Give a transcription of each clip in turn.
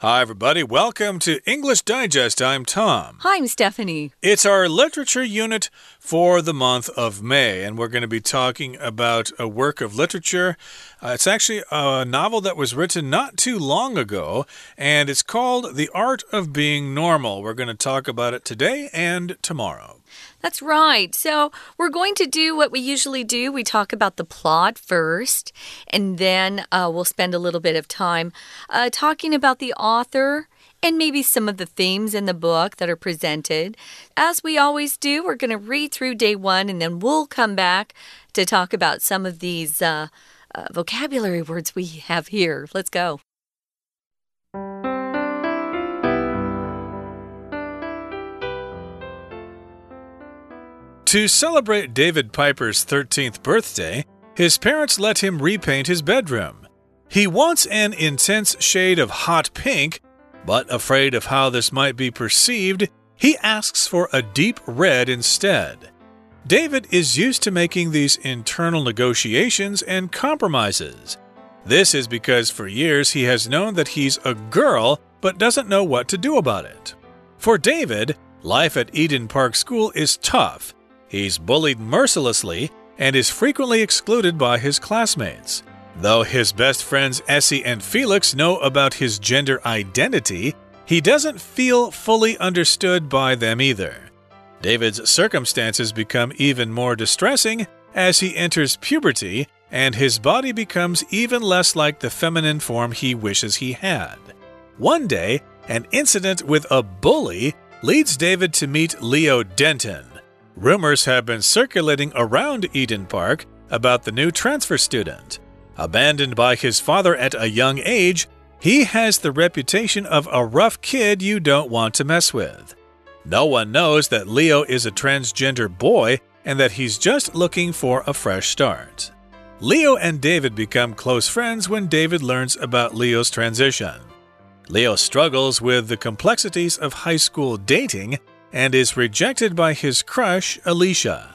Hi, everybody. Welcome to English Digest. I'm Tom. Hi, I'm Stephanie. It's our literature unit for the month of May, and we're going to be talking about a work of literature. Uh, it's actually a novel that was written not too long ago, and it's called The Art of Being Normal. We're going to talk about it today and tomorrow. That's right. So, we're going to do what we usually do. We talk about the plot first, and then uh, we'll spend a little bit of time uh, talking about the author and maybe some of the themes in the book that are presented. As we always do, we're going to read through day one, and then we'll come back to talk about some of these uh, uh vocabulary words we have here. Let's go. To celebrate David Piper's 13th birthday, his parents let him repaint his bedroom. He wants an intense shade of hot pink, but afraid of how this might be perceived, he asks for a deep red instead. David is used to making these internal negotiations and compromises. This is because for years he has known that he's a girl but doesn't know what to do about it. For David, life at Eden Park School is tough He's bullied mercilessly and is frequently excluded by his classmates. Though his best friends Essie and Felix know about his gender identity, he doesn't feel fully understood by them either. David's circumstances become even more distressing as he enters puberty and his body becomes even less like the feminine form he wishes he had. One day, an incident with a bully leads David to meet Leo Denton, Rumors have been circulating around Eden Park about the new transfer student. Abandoned by his father at a young age, he has the reputation of a rough kid you don't want to mess with. No one knows that Leo is a transgender boy and that he's just looking for a fresh start. Leo and David become close friends when David learns about Leo's transition. Leo struggles with the complexities of high school dating and is rejected by his crush, Alicia.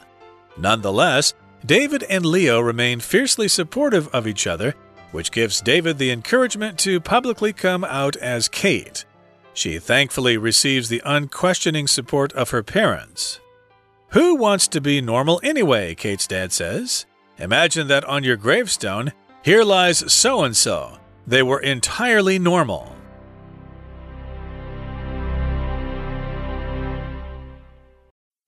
Nonetheless, David and Leo remain fiercely supportive of each other, which gives David the encouragement to publicly come out as Kate. She thankfully receives the unquestioning support of her parents. Who wants to be normal anyway? Kate's dad says. Imagine that on your gravestone, here lies so and so. They were entirely normal.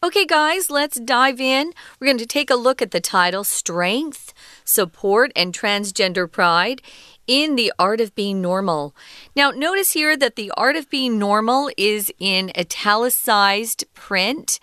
Okay, guys, let's dive in. We're going to take a look at the title Strength, Support, and Transgender Pride in the Art of Being Normal. Now, notice here that the Art of Being Normal is in italicized print,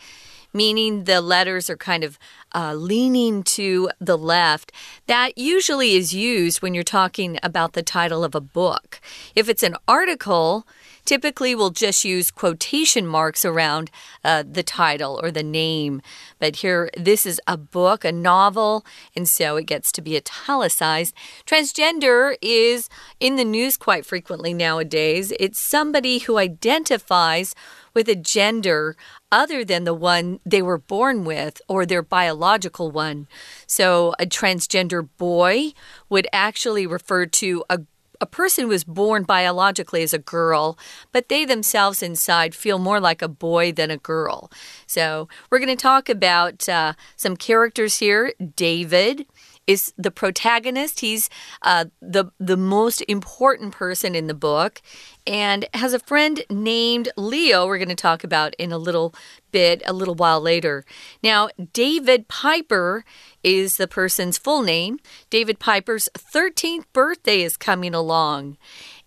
meaning the letters are kind of uh, leaning to the left. That usually is used when you're talking about the title of a book. If it's an article, typically we'll just use quotation marks around uh, the title or the name. But here, this is a book, a novel, and so it gets to be italicized. Transgender is in the news quite frequently nowadays. It's somebody who identifies with a gender other than the one they were born with or their biological one. So, a transgender boy would actually refer to a a person was born biologically as a girl, but they themselves inside feel more like a boy than a girl. So, we're going to talk about uh, some characters here. David is the protagonist. He's uh, the the most important person in the book, and has a friend named Leo. We're going to talk about in a little bit, a little while later. Now, David Piper is the person's full name. David Piper's 13th birthday is coming along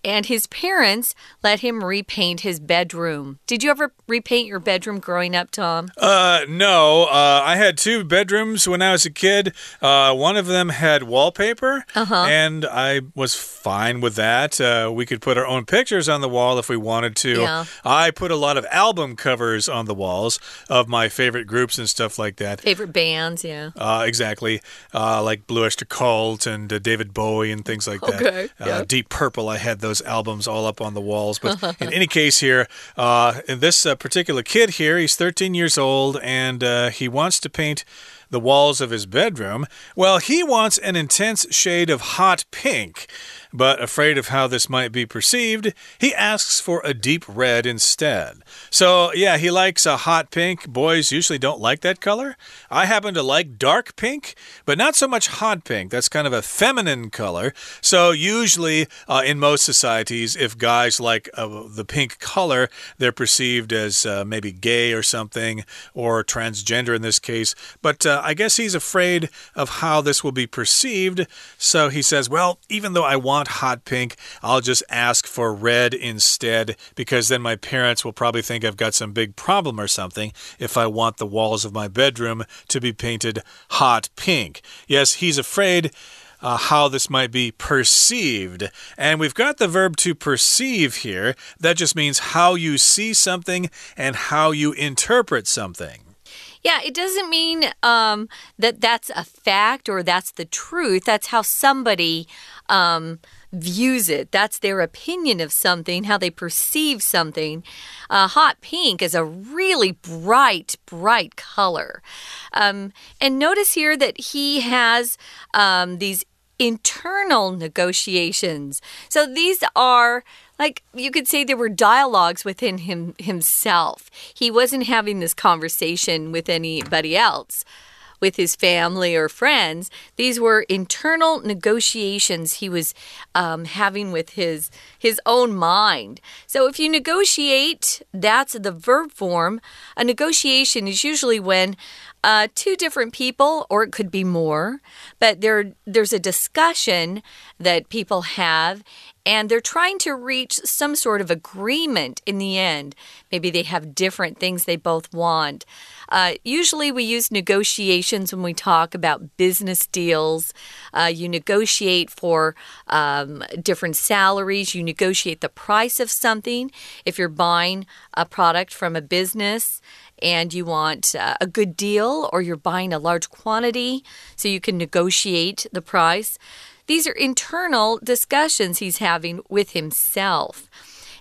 and his parents let him repaint his bedroom. Did you ever repaint your bedroom growing up, Tom? Uh, no. Uh, I had two bedrooms when I was a kid. Uh, one of them had wallpaper, -huh. and I was fine with that. Uh, we could put our own pictures on the wall if we wanted to. Yeah. I put a lot of album covers on the walls of my favorite groups and stuff like that. Favorite bands, yeah. Uh, exactly. Uh, like Blue Oyster Cult and David Bowie and things like that. Okay. Yeah. Deep Purple, I had those those albums all up on the walls. But in any case, here, uh, in this uh, particular kid here, he's 13 years old and uh, he wants to paint the walls of his bedroom? Well, he wants an intense shade of hot pink. But afraid of how this might be perceived, he asks for a deep red instead. So, yeah, he likes a hot pink. Boys usually don't like that color. I happen to like dark pink, but not so much hot pink. That's kind of a feminine color. So, usually uh, in most societies, if guys like uh, the pink color, they're perceived as uh, maybe gay or something, or transgender in this case. But uh, I guess he's afraid of how this will be perceived. So he says, well, even though I want hot pink, I'll just ask for red instead because then my parents will probably think I've got some big problem or something if I want the walls of my bedroom to be painted hot pink. Yes, he's afraid. Uh, how this might be perceived. And we've got the verb to perceive here. That just means how you see something and how you interpret something. Yeah, it doesn't mean um, that that's a fact or that's the truth. That's how somebody um, views it. That's their opinion of something, how they perceive something. Uh, hot pink is a really bright, bright color. Um, and notice here that he has um, these internal negotiations. So these are like you could say there were dialogues within him himself. He wasn't having this conversation with anybody else with his family or friends. These were internal negotiations he was um, having with his his own mind. So if you negotiate, that's the verb form. A negotiation is usually when uh, two different people, or it could be more, but there there's a discussion that people have, and they're trying to reach some sort of agreement in the end. Maybe they have different things they both want. Uh, usually, we use negotiations when we talk about business deals. Uh, you negotiate for um, different salaries, you negotiate the price of something. If you're buying a product from a business, and you want uh, a good deal, or you're buying a large quantity, so you can negotiate the price. These are internal discussions he's having with himself.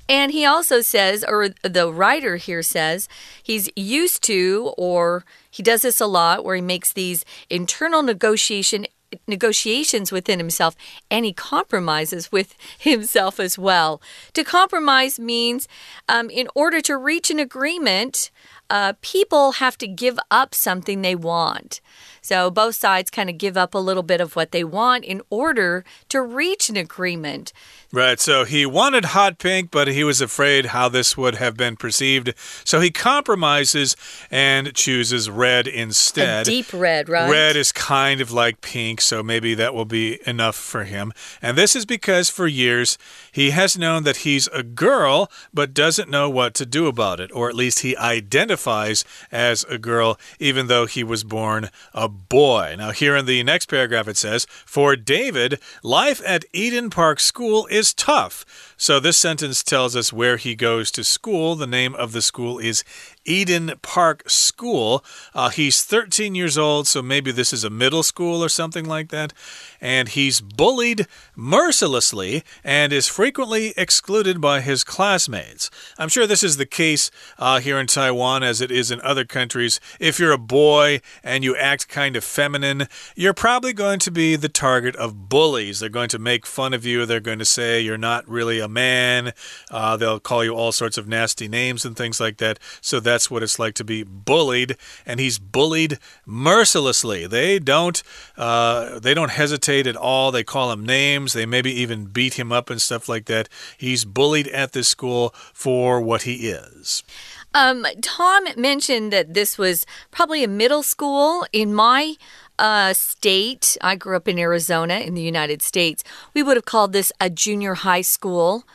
And he also says, or the writer here says, he's used to, or he does this a lot, where he makes these internal negotiation negotiations within himself and he compromises with himself as well. To compromise means, um, in order to reach an agreement, uh, people have to give up something they want. So both sides kind of give up a little bit of what they want in order to reach an agreement. Right. So he wanted hot pink, but he was afraid how this would have been perceived. So he compromises and chooses red instead. A deep red, right? Red is kind of like pink, so maybe that will be enough for him. And this is because for years he has known that he's a girl, but doesn't know what to do about it, or at least he identifies as a girl, even though he was born a boy. Now, here in the next paragraph, it says, For David, life at Eden Park School is tough. So, this sentence tells us where he goes to school. The name of the school is Eden Park School. Uh, he's 13 years old, so maybe this is a middle school or something like that. And he's bullied mercilessly and is frequently excluded by his classmates. I'm sure this is the case uh, here in Taiwan as it is in other countries. If you're a boy and you act kind of feminine, you're probably going to be the target of bullies. They're going to make fun of you, they're going to say you're not really a man, uh, they'll call you all sorts of nasty names and things like that. So that's what it's like to be bullied, and he's bullied mercilessly. They don't uh, they don't hesitate at all. They call him names. They maybe even beat him up and stuff like that. He's bullied at this school for what he is. Um, Tom mentioned that this was probably a middle school. In my uh, state, I grew up in Arizona in the United States, we would have called this a junior high school.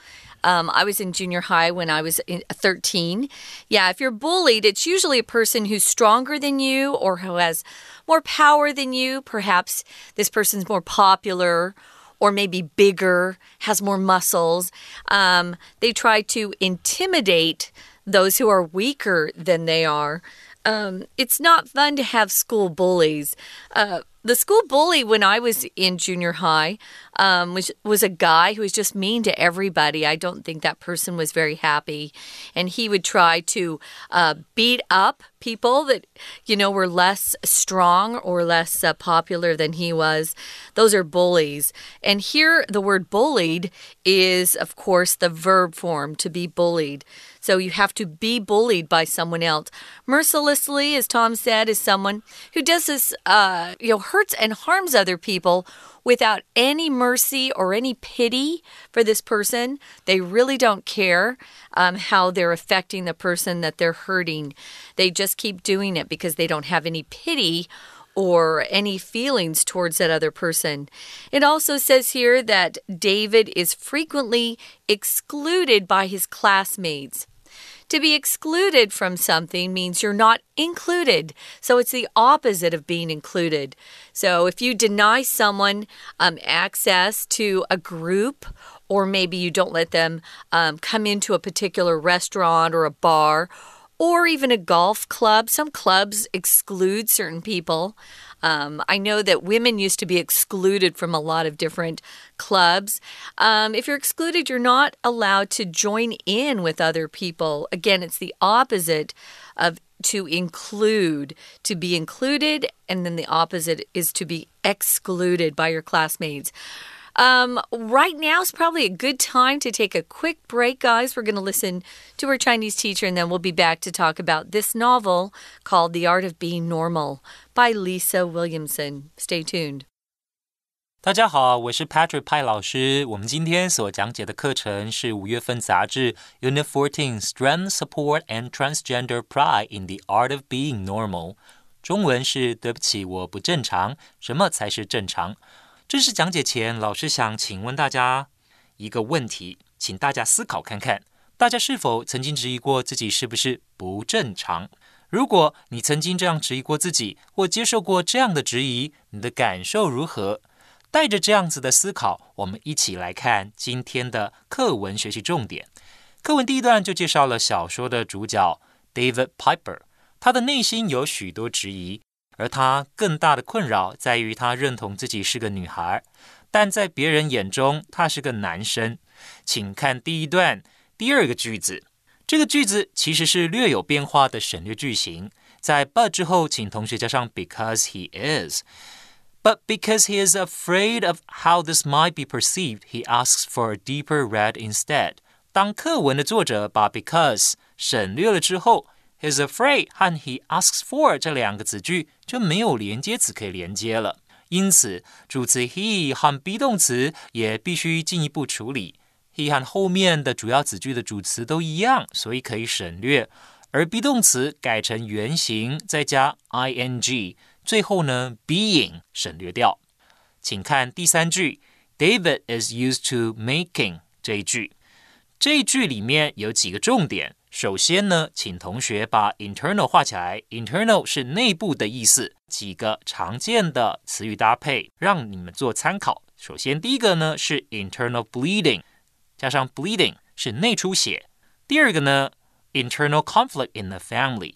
Um, I was in junior high when I was 13. Yeah, if you're bullied, it's usually a person who's stronger than you or who has more power than you. Perhaps this person's more popular or maybe bigger, has more muscles. Um, they try to intimidate those who are weaker than they are. Um, it's not fun to have school bullies. Uh, the school bully when I was in junior high um, was was a guy who was just mean to everybody. I don't think that person was very happy, and he would try to uh, beat up people that, you know, were less strong or less uh, popular than he was. Those are bullies. And here, the word bullied is, of course, the verb form to be bullied. So you have to be bullied by someone else. Mercilessly, as Tom said, is someone who does this, uh, you know, hurts and harms other people without any mercy or any pity for this person. They really don't care um, how they're affecting the person that they're hurting. They just keep doing it because they don't have any pity or any feelings towards that other person. It also says here that David is frequently excluded by his classmates. To be excluded from something means you're not included. So it's the opposite of being included. So if you deny someone um, access to a group, or maybe you don't let them um, come into a particular restaurant or a bar, or even a golf club. Some clubs exclude certain people. Um, I know that women used to be excluded from a lot of different clubs. Um, if you're excluded, you're not allowed to join in with other people. Again, it's the opposite of to include, to be included, and then the opposite is to be excluded by your classmates. Um, right now is probably a good time to take a quick break, guys. We're going to listen to our Chinese teacher, and then we'll be back to talk about this novel called The Art of Being Normal by Lisa Williamson. Stay tuned. 大家好，我是 Patrick 派老师。我们今天所讲解的课程是五月份杂志 Unit Fourteen Strength, Support and Transgender Pride in the Art of Being Normal。中文是对不起，我不正常。什么才是正常？ 正式讲解前，老师想请问大家一个问题，请大家思考看看：大家是否曾经质疑过自己是不是不正常？如果你曾经这样质疑过自己，或接受过这样的质疑，你的感受如何？带着这样子的思考，我们一起来看今天的课文学习重点。课文第一段就介绍了小说的主角 David Piper，他的内心有许多质疑。而他更大的困扰在于，他认同自己是个女孩，但在别人眼中他是个男生。请看第一段第二个句子，这个句子其实是略有变化的省略句型，在 but 之后，请同学加上 because he is。But because he is afraid of how this might be perceived, he asks for a deeper red instead。当课文的作者把 because 省略了之后。Is afraid 和 he asks for 这两个子句就没有连接词可以连接了，因此主词 he 和 be 动词也必须进一步处理。he 和后面的主要子句的主词都一样，所以可以省略，而 be 动词改成原形再加 ing，最后呢 being 省略掉。请看第三句，David is used to making 这一句，这一句里面有几个重点。首先呢，请同学把 internal 画起来。internal 是内部的意思，几个常见的词语搭配让你们做参考。首先，第一个呢是 internal bleeding，加上 bleeding 是内出血。第二个呢，internal conflict in the family，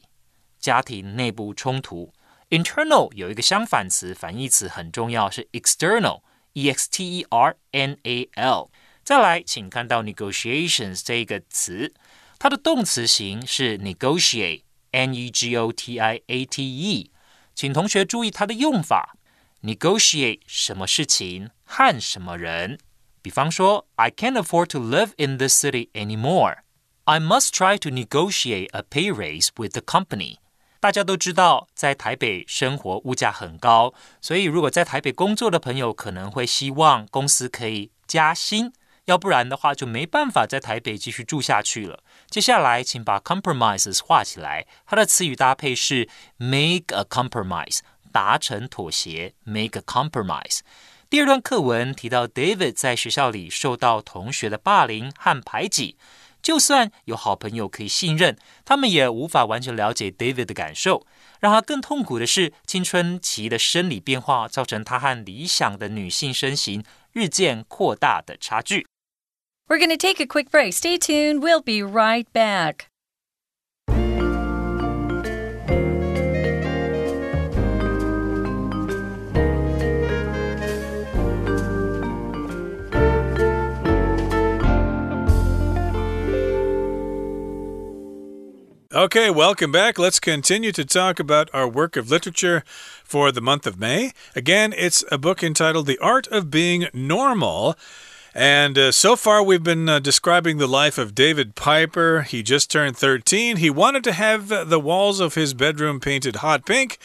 家庭内部冲突。internal 有一个相反词，反义词很重要，是 external，e x t e r n a l。再来，请看到 negotiations 这个词。它的动词形是 negotiate，n e g o t i a t e，请同学注意它的用法。negotiate 什么事情和什么人？比方说，I can't afford to live in this city anymore. I must try to negotiate a pay raise with the company. 大家都知道，在台北生活物价很高，所以如果在台北工作的朋友可能会希望公司可以加薪。要不然的话，就没办法在台北继续住下去了。 接下来，请把 compromises 画起来。它的词语搭配是 make a compromise，达成妥协，make a compromise。第二段课文提到，David 在学校里受到同学的霸凌和排挤。就算有好朋友可以信任，他们也无法完全了解 David 的感受。让他更痛苦的是，青春期的生理变化造成他和理想的女性身形日渐扩大的差距。We're going to take a quick break. Stay tuned. We'll be right back. Okay, welcome back. Let's continue to talk about our work of literature for the month of May. Again, it's a book entitled The Art of Being Normal. And uh, so far, we've been uh, describing the life of David Piper. He just turned 13. He wanted to have the walls of his bedroom painted hot pink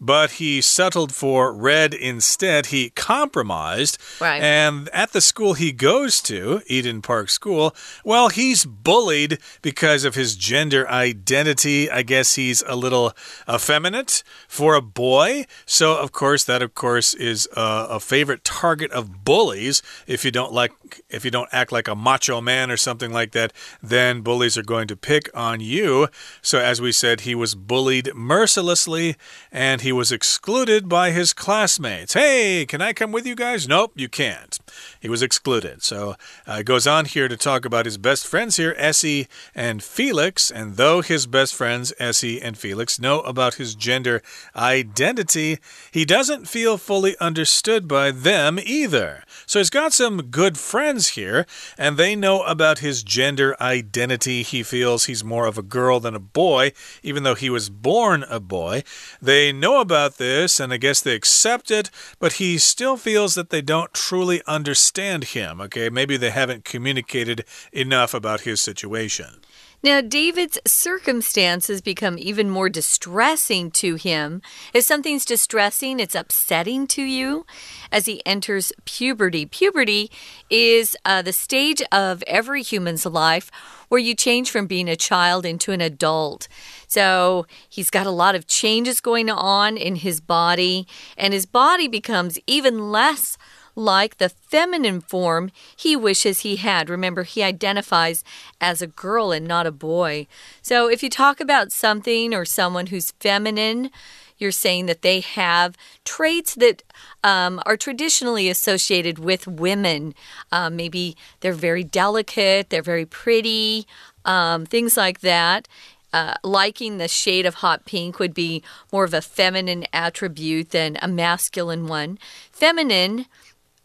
but he settled for red instead. He compromised. Right. And at the school he goes to, Eden Park School, well, he's bullied because of his gender identity. I guess he's a little effeminate for a boy. So, of course, that, of course, is a, a favorite target of bullies. If you don't like, if you don't act like a macho man or something like that, then bullies are going to pick on you. So, as we said, he was bullied mercilessly and he was excluded by his classmates. Hey, can I come with you guys? Nope, you can't. He was excluded. So uh, goes on here to talk about his best friends here, Essie and Felix. And though his best friends, Essie and Felix, know about his gender identity, he doesn't feel fully understood by them either. So he's got some good friends here, and they know about his gender identity. He feels he's more of a girl than a boy, even though he was born a boy. They know about this, and I guess they accept it, but he still feels that they don't truly understand him. Okay, maybe they haven't communicated enough about his situation. Now, David's circumstances become even more distressing to him. If something's distressing, it's upsetting to you as he enters puberty. Puberty is uh, the stage of every human's life where you change from being a child into an adult. So he's got a lot of changes going on in his body, and his body becomes even less like the feminine form he wishes he had. Remember, he identifies as a girl and not a boy. So if you talk about something or someone who's feminine, you're saying that they have traits that um, are traditionally associated with women. Um, maybe they're very delicate, they're very pretty, um, things like that. Uh, liking the shade of hot pink would be more of a feminine attribute than a masculine one. Feminine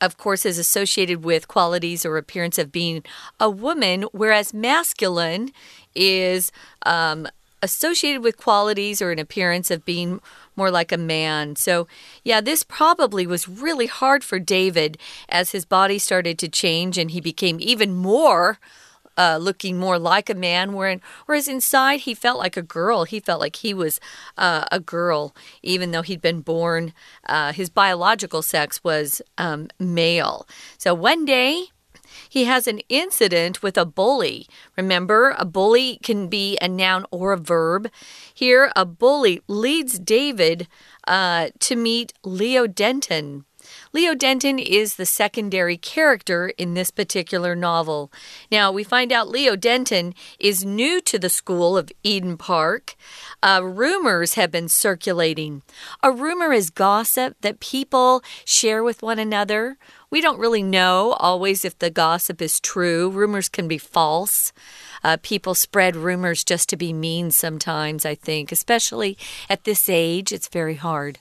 of course, is associated with qualities or appearance of being a woman, whereas masculine is um, associated with qualities or an appearance of being more like a man. So, yeah, this probably was really hard for David as his body started to change and he became even more uh, looking more like a man, whereas inside he felt like a girl. He felt like he was uh, a girl, even though he'd been born, uh, his biological sex was um, male. So one day, he has an incident with a bully. Remember, a bully can be a noun or a verb. Here, a bully leads David uh, to meet Leo Denton. Leo Denton is the secondary character in this particular novel. Now, we find out Leo Denton is new to the school of Eden Park. Uh, rumors have been circulating. A rumor is gossip that people share with one another. We don't really know always if the gossip is true. Rumors can be false. Uh, people spread rumors just to be mean sometimes, I think, especially at this age. It's very hard.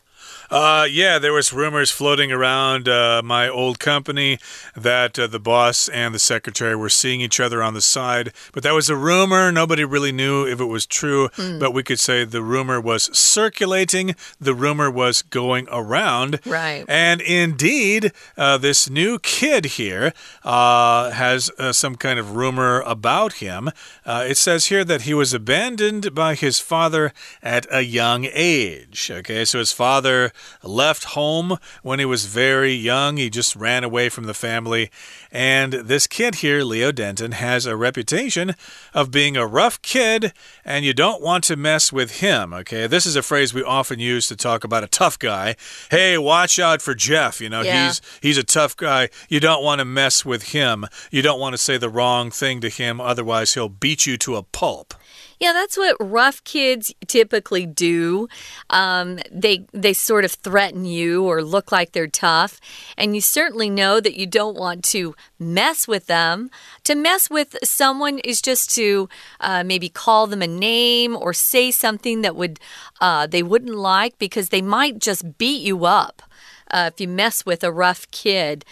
Uh, yeah, there was rumors floating around uh, my old company that uh, the boss and the secretary were seeing each other on the side, but that was a rumor. Nobody really knew if it was true, mm. but we could say the rumor was circulating. The rumor was going around. Right. And indeed, uh, this new kid here uh, has uh, some kind of rumor about him. it says here that he was abandoned by his father at a young age. Okay, so his father left home when he was very young. He just ran away from the family. And this kid here, Leo Denton, has a reputation of being a rough kid, and you don't want to mess with him. Okay, this is a phrase we often use to talk about a tough guy. Hey, watch out for Jeff. You know, yeah. he's he's a tough guy. You don't want to mess with him. You don't want to say the wrong thing to him, otherwise he'll beat you to a pulp. Yeah, that's what rough kids typically do. Um, they they sort of threaten you or look like they're tough, and you certainly know that you don't want to mess with them. To mess with someone is just to uh, maybe call them a name or say something that would uh, they wouldn't like because they might just beat you up uh, if you mess with a rough kid.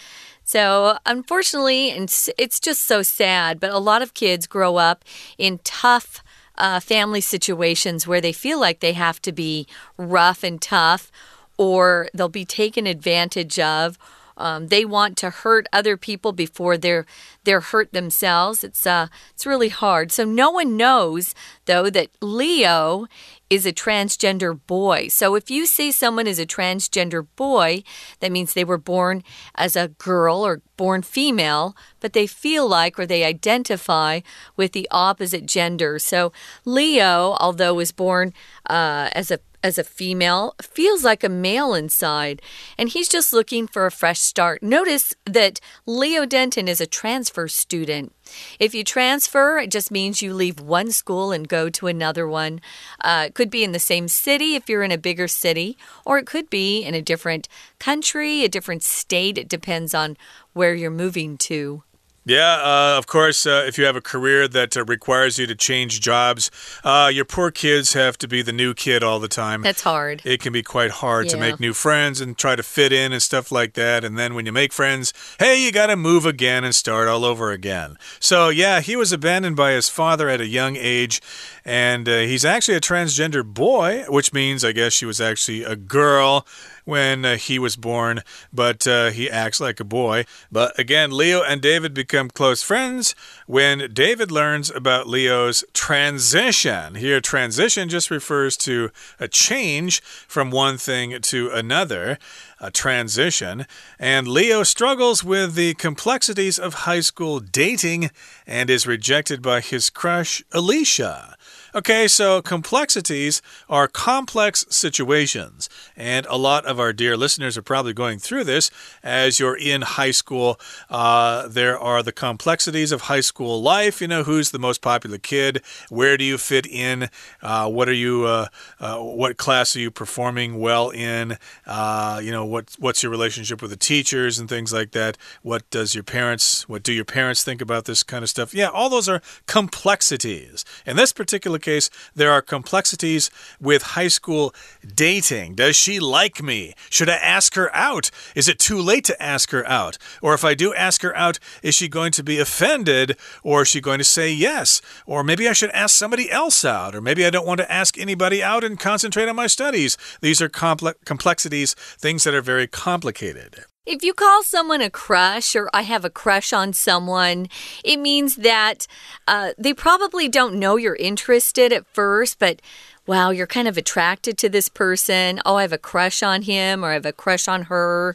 So, unfortunately, it's, it's just so sad, but a lot of kids grow up in tough uh, family situations where they feel like they have to be rough and tough, or they'll be taken advantage of. Um, they want to hurt other people before they're they're hurt themselves. It's uh it's really hard. So no one knows though that Leo is a transgender boy. So if you say someone is a transgender boy, that means they were born as a girl or born female, but they feel like or they identify with the opposite gender. So Leo, although was born uh, as a as a female feels like a male inside, and he's just looking for a fresh start. Notice that Leo Denton is a transfer student. If you transfer, it just means you leave one school and go to another one. Uh, it could be in the same city if you're in a bigger city, or it could be in a different country, a different state. It depends on where you're moving to. Yeah, uh, of course, uh, if you have a career that uh, requires you to change jobs, uh, your poor kids have to be the new kid all the time. That's hard. It can be quite hard Yeah. to make new friends and try to fit in and stuff like that. And then when you make friends, hey, you got to move again and start all over again. So, yeah, he was abandoned by his father at a young age. And uh, he's actually a transgender boy, which means, I guess, she was actually a girl when uh, he was born, but uh, he acts like a boy. But again, Leo and David become close friends when David learns about Leo's transition. Here, transition just refers to a change from one thing to another. A transition, and Leo struggles with the complexities of high school dating and is rejected by his crush, Alicia. Okay, so complexities are complex situations, and a lot of our dear listeners are probably going through this as you're in high school. Uh, there are the complexities of high school life. You know, who's the most popular kid? Where do you fit in? Uh, what are you? Uh, uh, what class are you performing well in? Uh, you know, what what's your relationship with the teachers and things like that? What does your parents? What do your parents think about this kind of stuff? Yeah, all those are complexities. In this particular there are complexities with high school dating. Does she like me? Should I ask her out? Is it too late to ask her out? Or if I do ask her out, is she going to be offended or is she going to say yes? Or maybe I should ask somebody else out, or maybe I don't want to ask anybody out and concentrate on my studies. These are comple complexities, things that are very complicated. If you call someone a crush or I have a crush on someone, it means that uh, they probably don't know you're interested at first, but wow, you're kind of attracted to this person. Oh, I have a crush on him or I have a crush on her.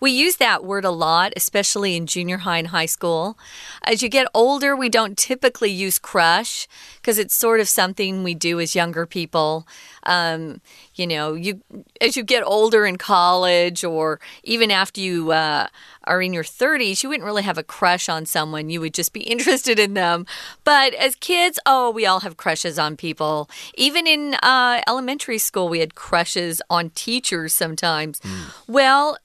We use that word a lot, especially in junior high and high school. As you get older, we don't typically use crush because it's sort of something we do as younger people. Um, you know, you as you get older in college or even after you uh, are in your 30s, you wouldn't really have a crush on someone. You would just be interested in them. But as kids, oh, we all have crushes on people. Even in uh, elementary school, we had crushes on teachers sometimes. Well,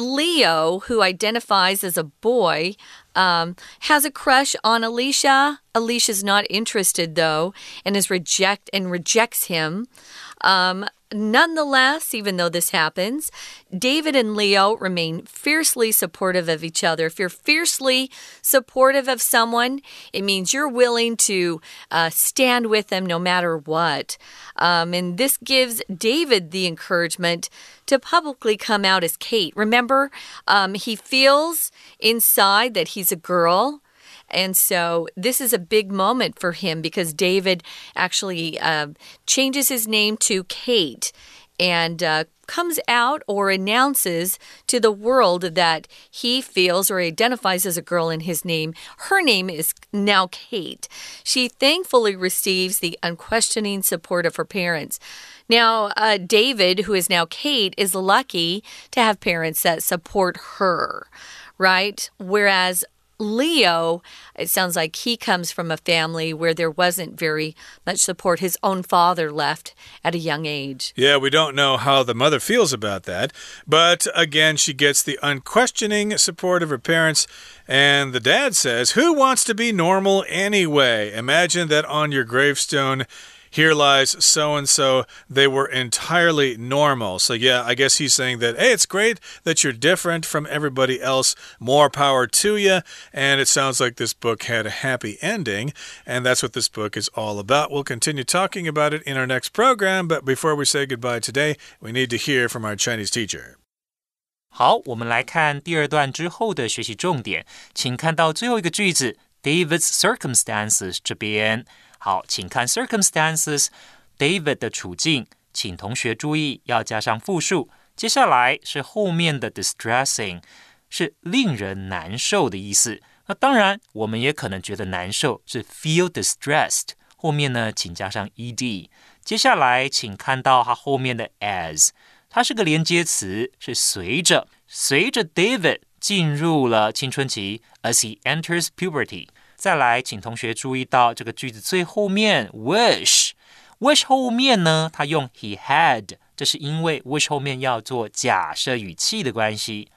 Leo, who identifies as a boy, um, has a crush on Alicia. Alicia's not interested though, and is reject and rejects him. Um, nonetheless, even though this happens, David and Leo remain fiercely supportive of each other. If you're fiercely supportive of someone, it means you're willing to uh, stand with them no matter what. Um, and this gives David the encouragement to publicly come out as Kate. Remember, um, he feels inside that he's a girl. And so this is a big moment for him because David actually uh, changes his name to Kate and uh, comes out or announces to the world that he feels or identifies as a girl in his name. Her name is now Kate. She thankfully receives the unquestioning support of her parents. Now, uh, David, who is now Kate, is lucky to have parents that support her, right? Whereas Leo, it sounds like he comes from a family where there wasn't very much support. His own father left at a young age. Yeah, we don't know how the mother feels about that. But again, she gets the unquestioning support of her parents. And the dad says, Who wants to be normal anyway? Imagine that on your gravestone here lies so and so. They were entirely normal. So, yeah, I guess he's saying that, hey, it's great that you're different from everybody else. More power to you. And it sounds like this book had a happy ending. And that's what this book is all about. We'll continue talking about it in our next program. But before we say goodbye today, we need to hear from our Chinese teacher. 好，我们来看第二段之后的学习重点，请看到最后一个句子 David's circumstances 这边。 好，请看 circumstances，David 的处境，请同学注意要加上复数。接下来是后面的 distressing，是令人难受的意思。那当然，我们也可能觉得难受，是 feel distressed。后面呢，请加上 ed。接下来，请看到它后面的 as。它是个连接词，是随着随着 David 进入了青春期，as he enters puberty。再来，请同学注意到这个句子最后面 wish，wish 后面呢，它用 he had，这是因为 wish 后面要做假设语气的关系。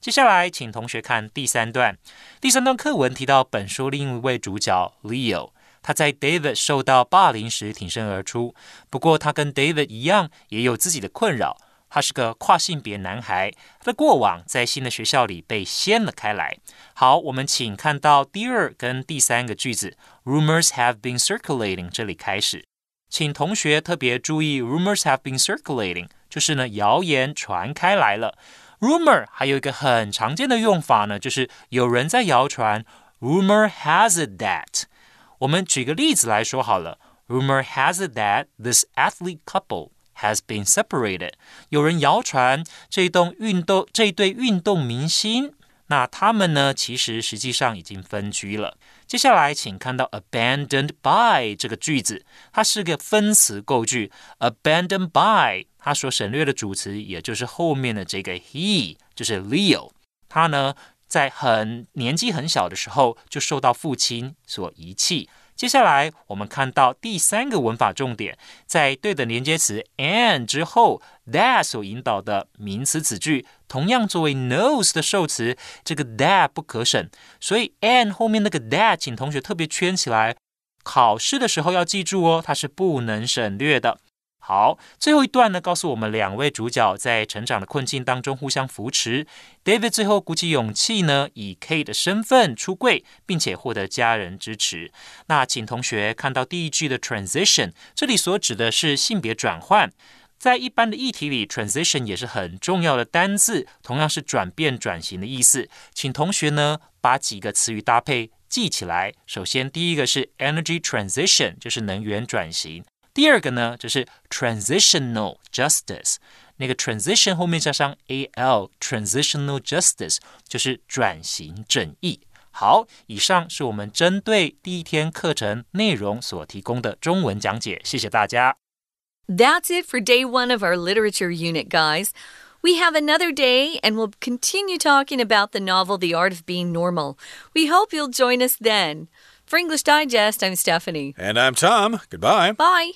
接下来，请同学看第三段，第三段课文提到本书另一位主角 Leo。他在 David 受到霸凌时挺身而出，不过他跟 David 一样，也有自己的困扰。他是个跨性别男孩，他的过往在新的学校里被掀了开来。好，我们请看到第二跟第三个句子，Rumors have been circulating，这里开始，请同学特别注意，Rumors have been circulating，就是呢谣言传开来了。Rumor 还有一个很常见的用法呢，就是有人在谣传，Rumor has it that。我们举个例子来说好了，Rumor has it that this athlete couple。Has been separated。有人谣传这一动运动这对运动明星，那他们呢，其实实际上已经分居了。接下来，请看到 abandoned by 这个句子，它是个分词构句。abandoned by 它所省略的主词，也就是后面的这个 he，就是 Leo。他呢，在很年纪很小的时候就受到父亲所遗弃。接下来，我们看到第三个文法重点，在对等连接词 and 之后，that 所引导的名词子句，同样作为 knows 的受词，这个 that 不可省，所以 and 后面那个 that，请同学特别圈起来，考试的时候要记住哦，它是不能省略的。好，最后一段呢，告诉我们两位主角在成长的困境当中互相扶持。David 最后鼓起勇气呢，以 K 的身份出柜，并且获得家人支持。那请同学看到第一句的 transition，这里所指的是性别转换。在一般的议题里，transition 也是很重要的单字，同样是转变、转型的意思。请同学呢，把几个词语搭配记起来。首先，第一个是 energy transition，就是能源转型。第二个呢，就是 transitional justice，那个 transition 后面加上 al，transitional justice 就是转型正义。好，以上是我们针对第一天课程内容所提供的中文讲解，谢谢大家。That's it for day one of our literature unit, guys. We have another day and we'll continue talking about the novel The Art of Being Normal. We hope you'll join us then. For English Digest, I'm Stephanie. And I'm Tom. Goodbye. Bye.